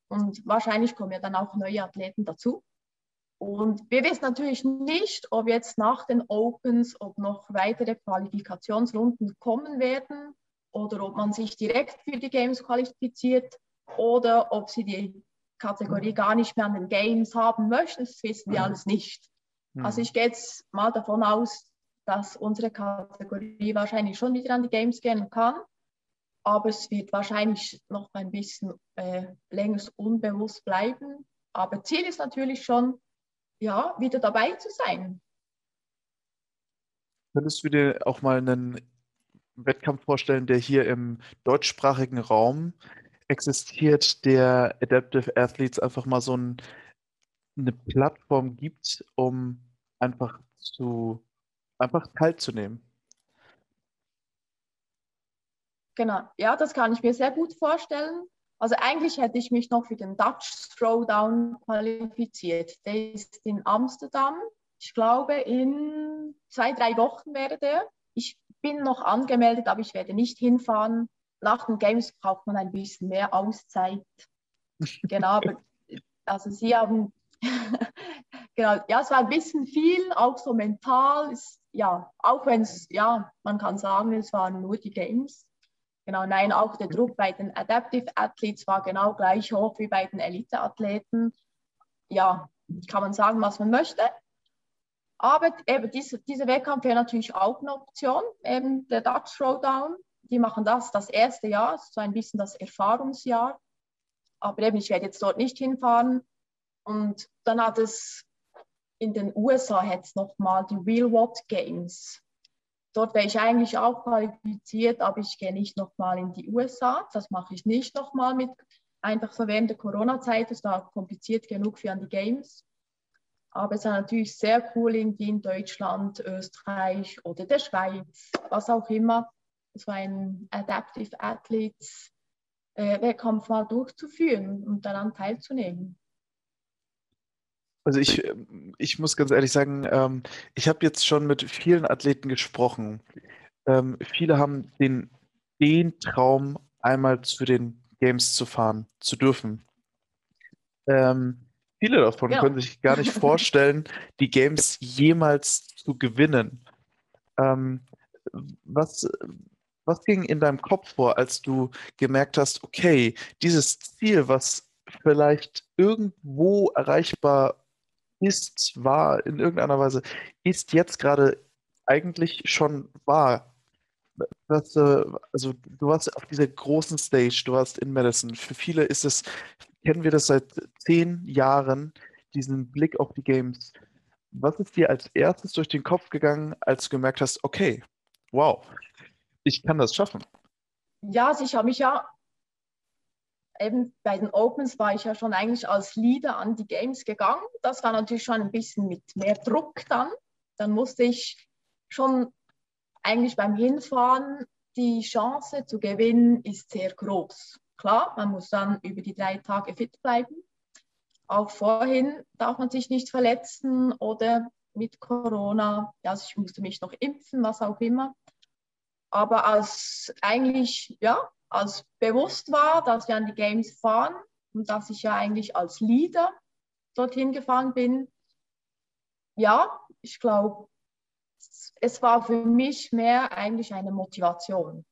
Und wahrscheinlich kommen ja dann auch neue Athleten dazu. Und wir wissen natürlich nicht, ob jetzt nach den Opens, ob noch weitere Qualifikationsrunden kommen werden oder ob man sich direkt für die Games qualifiziert oder ob sie die Kategorie gar nicht mehr an den Games haben möchten. Das wissen wir mhm. alles nicht. Mhm. Also ich gehe jetzt mal davon aus, dass unsere Kategorie wahrscheinlich schon wieder an die Games gehen kann, aber es wird wahrscheinlich noch ein bisschen äh, länger unbewusst bleiben. Aber Ziel ist natürlich schon, ja, wieder dabei zu sein. Könntest du dir auch mal einen Wettkampf vorstellen, der hier im deutschsprachigen Raum existiert, der Adaptive Athletes einfach mal so ein, eine Plattform gibt, um einfach zu einfach teilzunehmen. Genau, ja, das kann ich mir sehr gut vorstellen. Also eigentlich hätte ich mich noch für den Dutch Throwdown qualifiziert. Der ist in Amsterdam. Ich glaube, in zwei, drei Wochen wäre der. Ich bin noch angemeldet, aber ich werde nicht hinfahren. Nach den Games braucht man ein bisschen mehr Auszeit. <laughs> genau, aber also sie haben, <laughs> genau, ja, es war ein bisschen viel, auch so mental, ist, ja, auch wenn es, ja, man kann sagen, es waren nur die Games. Genau, nein, auch der Druck bei den Adaptive Athletes war genau gleich hoch wie bei den Elite-Athleten. Ja, kann man sagen, was man möchte. Aber eben diese, dieser Wettkampf wäre natürlich auch eine Option, eben der Dutch Throwdown. Die machen das das erste Jahr, so ein bisschen das Erfahrungsjahr. Aber eben, ich werde jetzt dort nicht hinfahren. Und dann hat es in den USA jetzt nochmal die Real What Games. Dort wäre ich eigentlich auch qualifiziert, aber ich gehe nicht nochmal in die USA. Das mache ich nicht nochmal mit, einfach so während der Corona-Zeit. Das war kompliziert genug für an die Games. Aber es war natürlich sehr cool, irgendwie in Deutschland, Österreich oder der Schweiz, was auch immer, so ein Adaptive Athletes äh, mal durchzuführen und daran teilzunehmen. Also ich, ich muss ganz ehrlich sagen, ähm, ich habe jetzt schon mit vielen Athleten gesprochen. Ähm, viele haben den, den Traum, einmal zu den Games zu fahren, zu dürfen. Ähm, viele davon ja. können sich gar nicht vorstellen, <laughs> die Games jemals zu gewinnen. Ähm, was, was ging in deinem Kopf vor, als du gemerkt hast, okay, dieses Ziel, was vielleicht irgendwo erreichbar ist, war in irgendeiner Weise, ist jetzt gerade eigentlich schon wahr. Was, äh, also du warst auf dieser großen Stage, du warst in Madison. Für viele ist es, kennen wir das seit zehn Jahren, diesen Blick auf die Games. Was ist dir als erstes durch den Kopf gegangen, als du gemerkt hast, okay, wow, ich kann das schaffen? Ja, also ich habe mich ja eben bei den Opens war ich ja schon eigentlich als Leader an die Games gegangen. Das war natürlich schon ein bisschen mit mehr Druck dann. Dann musste ich schon eigentlich beim Hinfahren die Chance zu gewinnen ist sehr groß. Klar, man muss dann über die drei Tage fit bleiben. Auch vorhin darf man sich nicht verletzen oder mit Corona, ja, also ich musste mich noch impfen, was auch immer. Aber als eigentlich, ja, als bewusst war, dass wir an die Games fahren und dass ich ja eigentlich als Leader dorthin gefahren bin, ja, ich glaube, es war für mich mehr eigentlich eine Motivation.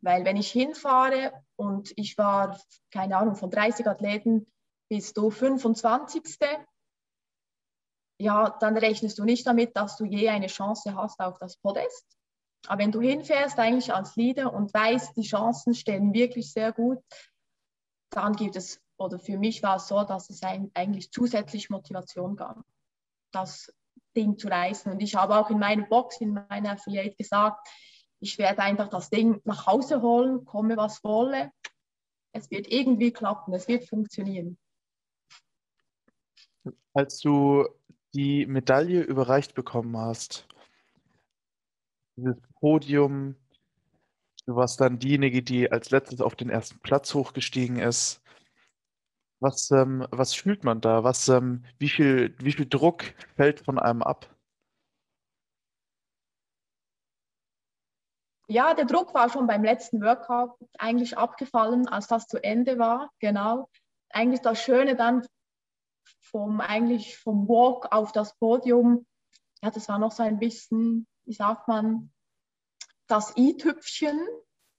Weil wenn ich hinfahre und ich war, keine Ahnung, von 30 Athleten bis du 25. Ja, dann rechnest du nicht damit, dass du je eine Chance hast auf das Podest. Aber wenn du hinfährst, eigentlich als Leader und weißt, die Chancen stehen wirklich sehr gut, dann gibt es, oder für mich war es so, dass es ein, eigentlich zusätzlich Motivation gab, das Ding zu reißen. Und ich habe auch in meiner Box, in meiner Affiliate gesagt, ich werde einfach das Ding nach Hause holen, komme was wolle. Es wird irgendwie klappen, es wird funktionieren. Als du die Medaille überreicht bekommen hast, dieses Podium. Du warst dann diejenige, die als letztes auf den ersten Platz hochgestiegen ist. Was, ähm, was fühlt man da? Was, ähm, wie viel, wie viel Druck fällt von einem ab? Ja, der Druck war schon beim letzten Workout eigentlich abgefallen, als das zu Ende war. Genau. Eigentlich das Schöne dann vom, eigentlich vom Walk auf das Podium. Ja, das war noch so ein bisschen wie sagt man, das i-Tüpfchen,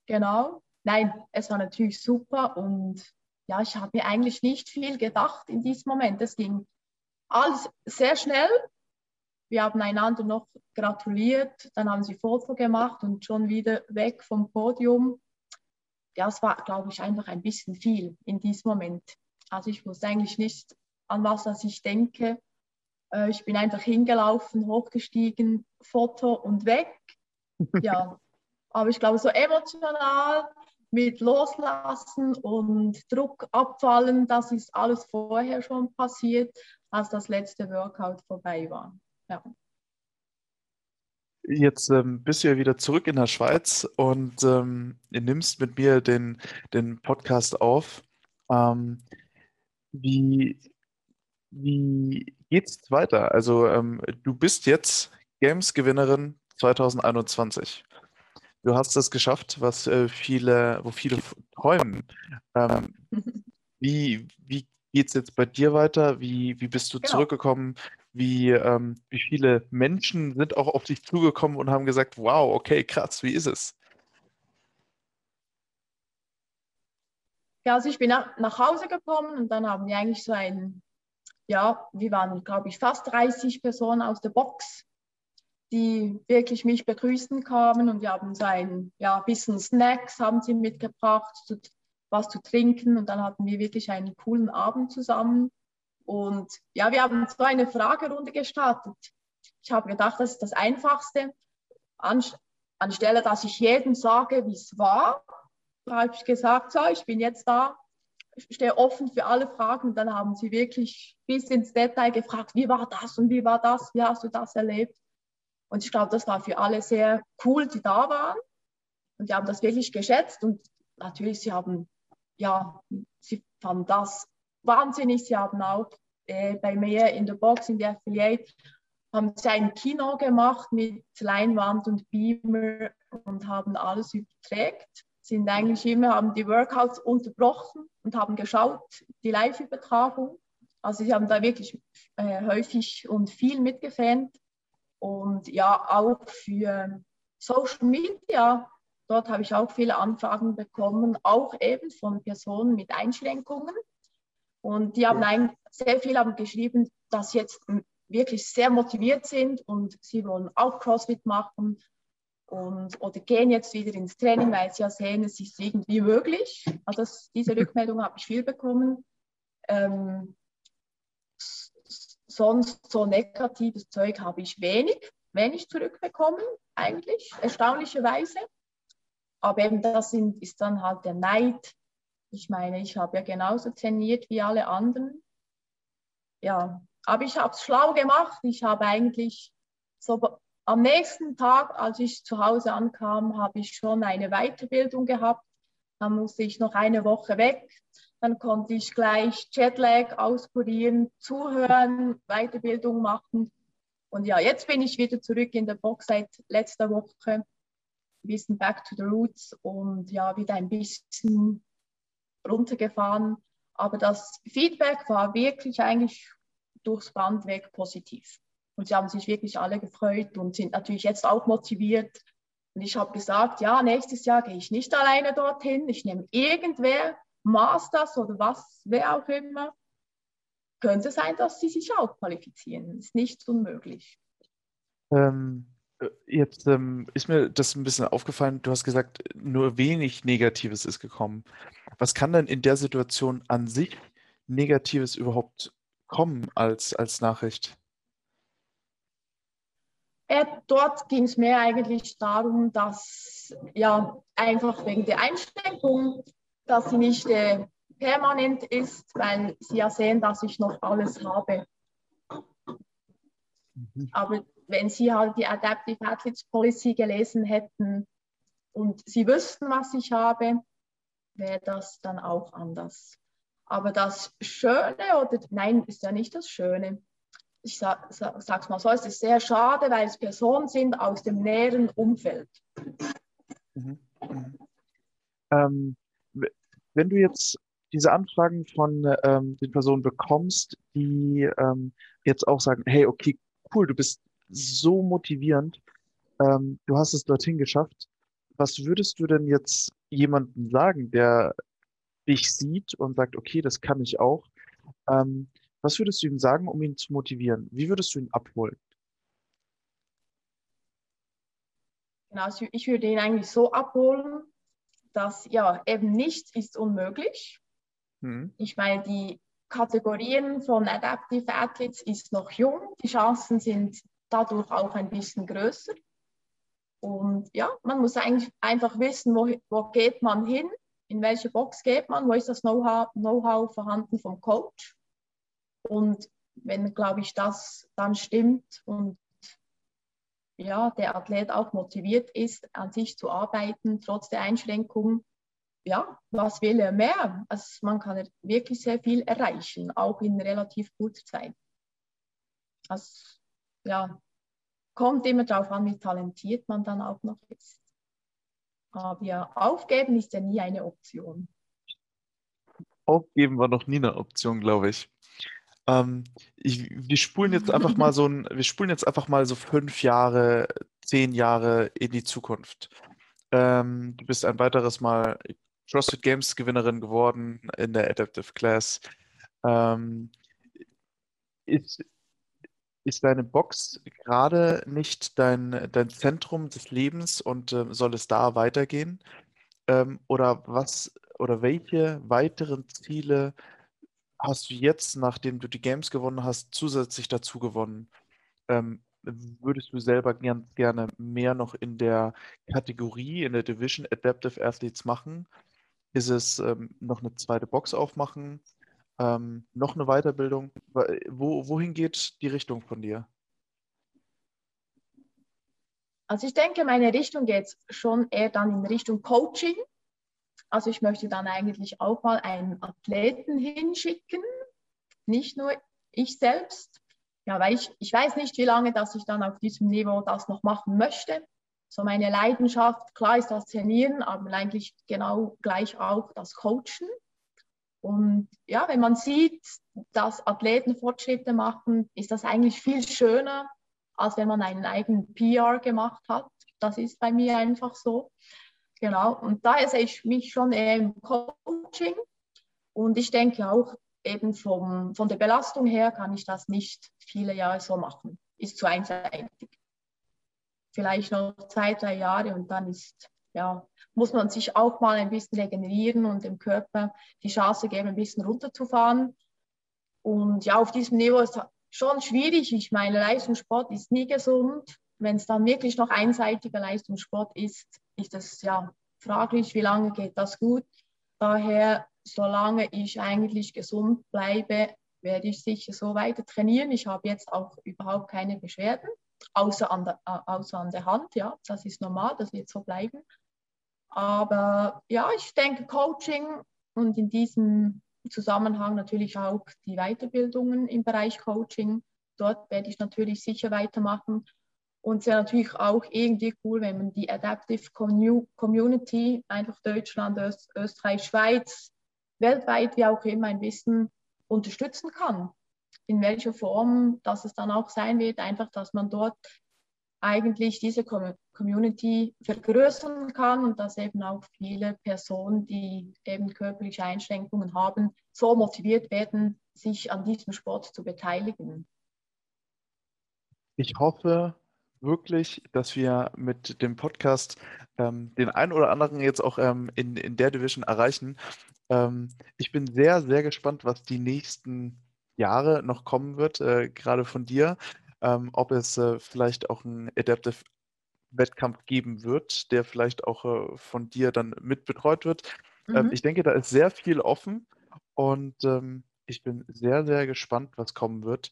genau. Nein, es war natürlich super und ja, ich habe mir eigentlich nicht viel gedacht in diesem Moment. Es ging alles sehr schnell. Wir haben einander noch gratuliert, dann haben sie Foto gemacht und schon wieder weg vom Podium. Ja, es war, glaube ich, einfach ein bisschen viel in diesem Moment. Also ich wusste eigentlich nicht, an was das ich denke. Äh, ich bin einfach hingelaufen, hochgestiegen, Foto und weg. <laughs> Ja, aber ich glaube, so emotional mit Loslassen und Druck abfallen, das ist alles vorher schon passiert, als das letzte Workout vorbei war. Ja. Jetzt ähm, bist du ja wieder zurück in der Schweiz und ähm, nimmst mit mir den, den Podcast auf. Ähm, wie, wie geht's weiter? Also, ähm, du bist jetzt Games-Gewinnerin 2021. Du hast es geschafft, was äh, viele, wo viele träumen. Ähm, <laughs> wie wie geht es jetzt bei dir weiter? Wie, wie bist du genau. zurückgekommen? Wie, ähm, wie viele Menschen sind auch auf dich zugekommen und haben gesagt, wow, okay, krass, wie ist es? Ja, also ich bin nach, nach Hause gekommen und dann haben wir eigentlich so ein ja, wir waren, glaube ich, fast 30 Personen aus der Box, die wirklich mich begrüßen kamen und wir haben so ein ja, bisschen Snacks haben sie mitgebracht, was zu trinken und dann hatten wir wirklich einen coolen Abend zusammen. Und ja, wir haben so eine Fragerunde gestartet. Ich habe gedacht, das ist das Einfachste. anstelle, dass ich jedem sage, wie es war, habe ich gesagt, so, ich bin jetzt da stehe offen für alle Fragen. Dann haben sie wirklich bis ins Detail gefragt, wie war das und wie war das, wie hast du das erlebt? Und ich glaube, das war für alle sehr cool, die da waren. Und die haben das wirklich geschätzt. Und natürlich, sie haben, ja, sie fanden das wahnsinnig. Sie haben auch äh, bei mir in der Box, in der Affiliate, haben sie ein Kino gemacht mit Leinwand und Beamer und haben alles überträgt. Sind eigentlich immer, haben die Workouts unterbrochen und haben geschaut, die Live-Übertragung. Also sie haben da wirklich äh, häufig und viel mitgefans. Und ja, auch für Social Media, dort habe ich auch viele Anfragen bekommen, auch eben von Personen mit Einschränkungen. Und die haben eigentlich sehr viel haben geschrieben, dass sie jetzt wirklich sehr motiviert sind und sie wollen auch CrossFit machen und, oder gehen jetzt wieder ins Training, weil sie ja sehen, es ist irgendwie möglich. Also das, diese Rückmeldung habe ich viel bekommen. Ähm, sonst so negatives Zeug habe ich wenig, wenig zurückbekommen, eigentlich, erstaunlicherweise. Aber eben das sind, ist dann halt der Neid. Ich meine, ich habe ja genauso trainiert wie alle anderen. Ja, aber ich habe es schlau gemacht. Ich habe eigentlich so am nächsten Tag, als ich zu Hause ankam, habe ich schon eine Weiterbildung gehabt. Dann musste ich noch eine Woche weg. Dann konnte ich gleich Jetlag auskurieren, zuhören, Weiterbildung machen. Und ja, jetzt bin ich wieder zurück in der Box seit letzter Woche. Ein bisschen back to the roots und ja, wieder ein bisschen runtergefahren. Aber das Feedback war wirklich eigentlich durchs Band weg positiv. Und sie haben sich wirklich alle gefreut und sind natürlich jetzt auch motiviert. Und ich habe gesagt, ja, nächstes Jahr gehe ich nicht alleine dorthin. Ich nehme irgendwer, Masters oder was, wer auch immer. Könnte sein, dass sie sich auch qualifizieren. Ist nicht unmöglich. Ähm, äh, jetzt ähm, ist mir das ein bisschen aufgefallen. Du hast gesagt, nur wenig Negatives ist gekommen. Was kann denn in der Situation an sich Negatives überhaupt kommen als, als Nachricht? Äh, dort ging es mir eigentlich darum, dass ja einfach wegen der Einschränkung, dass sie nicht äh, permanent ist, weil sie ja sehen, dass ich noch alles habe. Mhm. Aber wenn sie halt die Adaptive Athletes Policy gelesen hätten und sie wüssten, was ich habe, wäre das dann auch anders. Aber das Schöne, oder nein, ist ja nicht das Schöne. Ich sag, sag, sag's mal so, es ist sehr schade, weil es Personen sind aus dem näheren Umfeld. Mhm. Mhm. Ähm, wenn du jetzt diese Anfragen von ähm, den Personen bekommst, die ähm, jetzt auch sagen, hey, okay, cool, du bist so motivierend, ähm, du hast es dorthin geschafft. Was würdest du denn jetzt jemandem sagen, der dich sieht und sagt, okay, das kann ich auch. Was würdest du ihm sagen, um ihn zu motivieren? Wie würdest du ihn abholen? Genau, also ich würde ihn eigentlich so abholen, dass ja eben nichts ist unmöglich. Hm. Ich meine, die Kategorien von Adaptive Athletes ist noch jung. Die Chancen sind dadurch auch ein bisschen größer. Und ja, man muss eigentlich einfach wissen, wo, wo geht man hin in welche Box geht man, wo ist das Know-how Know vorhanden vom Coach. Und wenn, glaube ich, das dann stimmt und ja, der Athlet auch motiviert ist, an sich zu arbeiten, trotz der Einschränkungen, ja, was will er mehr? Also man kann wirklich sehr viel erreichen, auch in relativ kurzer Zeit. Also ja, kommt immer darauf an, wie talentiert man dann auch noch ist. Aber aufgeben ist ja nie eine Option. Aufgeben war noch nie eine Option, glaube ich. Ähm, ich. Wir spulen jetzt einfach mal so ein, wir spulen jetzt einfach mal so fünf Jahre, zehn Jahre in die Zukunft. Ähm, du bist ein weiteres Mal CrossFit Games Gewinnerin geworden in der Adaptive Class. Ähm, ist, ist deine Box gerade nicht dein, dein Zentrum des Lebens und äh, soll es da weitergehen? Ähm, oder was oder welche weiteren Ziele hast du jetzt, nachdem du die Games gewonnen hast, zusätzlich dazu gewonnen? Ähm, würdest du selber gern, gerne mehr noch in der Kategorie, in der Division Adaptive Athletes machen? Ist es ähm, noch eine zweite Box aufmachen? Ähm, noch eine Weiterbildung? Wo, wohin geht die Richtung von dir? Also ich denke, meine Richtung geht schon eher dann in Richtung Coaching. Also ich möchte dann eigentlich auch mal einen Athleten hinschicken, nicht nur ich selbst. Ja, weil ich, ich weiß nicht, wie lange, dass ich dann auf diesem Niveau das noch machen möchte. So meine Leidenschaft, klar ist das Trainieren, aber eigentlich genau gleich auch das Coachen. Und ja, wenn man sieht, dass Athleten Fortschritte machen, ist das eigentlich viel schöner, als wenn man einen eigenen PR gemacht hat. Das ist bei mir einfach so. Genau, und daher sehe ich mich schon eher im Coaching. Und ich denke auch eben vom, von der Belastung her kann ich das nicht viele Jahre so machen. Ist zu einseitig. Vielleicht noch zwei, drei Jahre und dann ist, ja, muss man sich auch mal ein bisschen regenerieren und dem Körper die Chance geben, ein bisschen runterzufahren. Und ja, auf diesem Niveau ist schon schwierig. Ich meine, Leistungssport ist nie gesund. Wenn es dann wirklich noch einseitiger Leistungssport ist, ist es ja fraglich, wie lange geht das gut. Daher, solange ich eigentlich gesund bleibe, werde ich sicher so weiter trainieren. Ich habe jetzt auch überhaupt keine Beschwerden, außer an der, äh, außer an der Hand. Ja, das ist normal, das wird so bleiben. Aber ja, ich denke, Coaching und in diesem Zusammenhang natürlich auch die Weiterbildungen im Bereich Coaching. Dort werde ich natürlich sicher weitermachen. Und es wäre natürlich auch irgendwie cool, wenn man die Adaptive Community, einfach Deutschland, Öst, Österreich, Schweiz, weltweit, wie auch immer, ein bisschen unterstützen kann. In welcher Form, dass es dann auch sein wird, einfach, dass man dort eigentlich diese Community vergrößern kann und dass eben auch viele Personen, die eben körperliche Einschränkungen haben, so motiviert werden, sich an diesem Sport zu beteiligen. Ich hoffe wirklich, dass wir mit dem Podcast ähm, den einen oder anderen jetzt auch ähm, in, in der Division erreichen. Ähm, ich bin sehr, sehr gespannt, was die nächsten Jahre noch kommen wird, äh, gerade von dir ähm, ob es äh, vielleicht auch einen Adaptive Wettkampf geben wird, der vielleicht auch äh, von dir dann mitbetreut wird. Ähm, mhm. ich denke, da ist sehr viel offen und ähm, ich bin sehr, sehr gespannt, was kommen wird.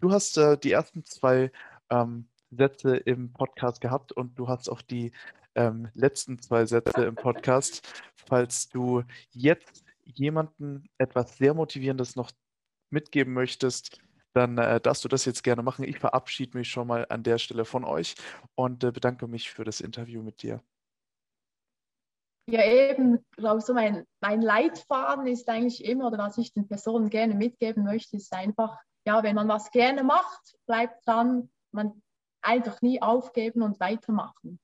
Du hast äh, die ersten zwei ähm, Sätze im Podcast gehabt und du hast auch die ähm, letzten zwei Sätze im Podcast. Falls du jetzt jemanden etwas sehr Motivierendes noch mitgeben möchtest, dann äh, darfst du das jetzt gerne machen. Ich verabschiede mich schon mal an der Stelle von euch und äh, bedanke mich für das Interview mit dir. Ja, eben, glaube so mein, mein Leitfaden ist eigentlich immer, oder was ich den Personen gerne mitgeben möchte, ist einfach, ja, wenn man was gerne macht, bleibt dran, man einfach nie aufgeben und weitermachen.